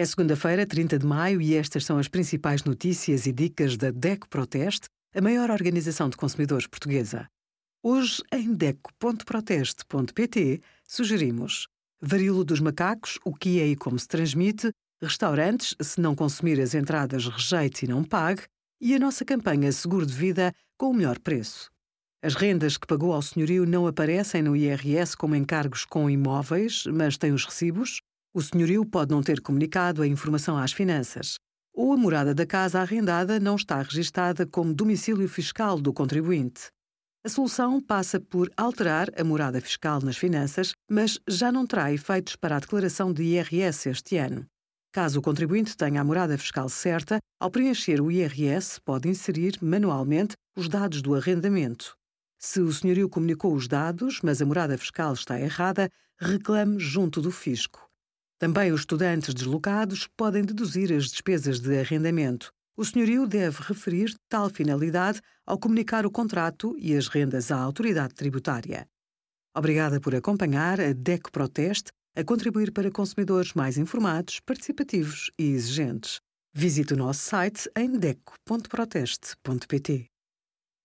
É segunda-feira, 30 de maio, e estas são as principais notícias e dicas da DECO Proteste, a maior organização de consumidores portuguesa. Hoje, em DECO.proteste.pt, sugerimos varíola dos macacos, o que é e como se transmite, restaurantes, se não consumir as entradas, rejeite e não pague, e a nossa campanha Seguro de Vida com o melhor preço. As rendas que pagou ao senhorio não aparecem no IRS como encargos com imóveis, mas têm os recibos. O senhorio pode não ter comunicado a informação às finanças. Ou a morada da casa arrendada não está registada como domicílio fiscal do contribuinte. A solução passa por alterar a morada fiscal nas finanças, mas já não terá efeitos para a declaração de IRS este ano. Caso o contribuinte tenha a morada fiscal certa, ao preencher o IRS, pode inserir manualmente os dados do arrendamento. Se o senhorio comunicou os dados, mas a morada fiscal está errada, reclame junto do fisco. Também os estudantes deslocados podem deduzir as despesas de arrendamento. O senhorio deve referir tal finalidade ao comunicar o contrato e as rendas à autoridade tributária. Obrigada por acompanhar a DECO Proteste a contribuir para consumidores mais informados, participativos e exigentes. Visite o nosso site em deco.proteste.pt.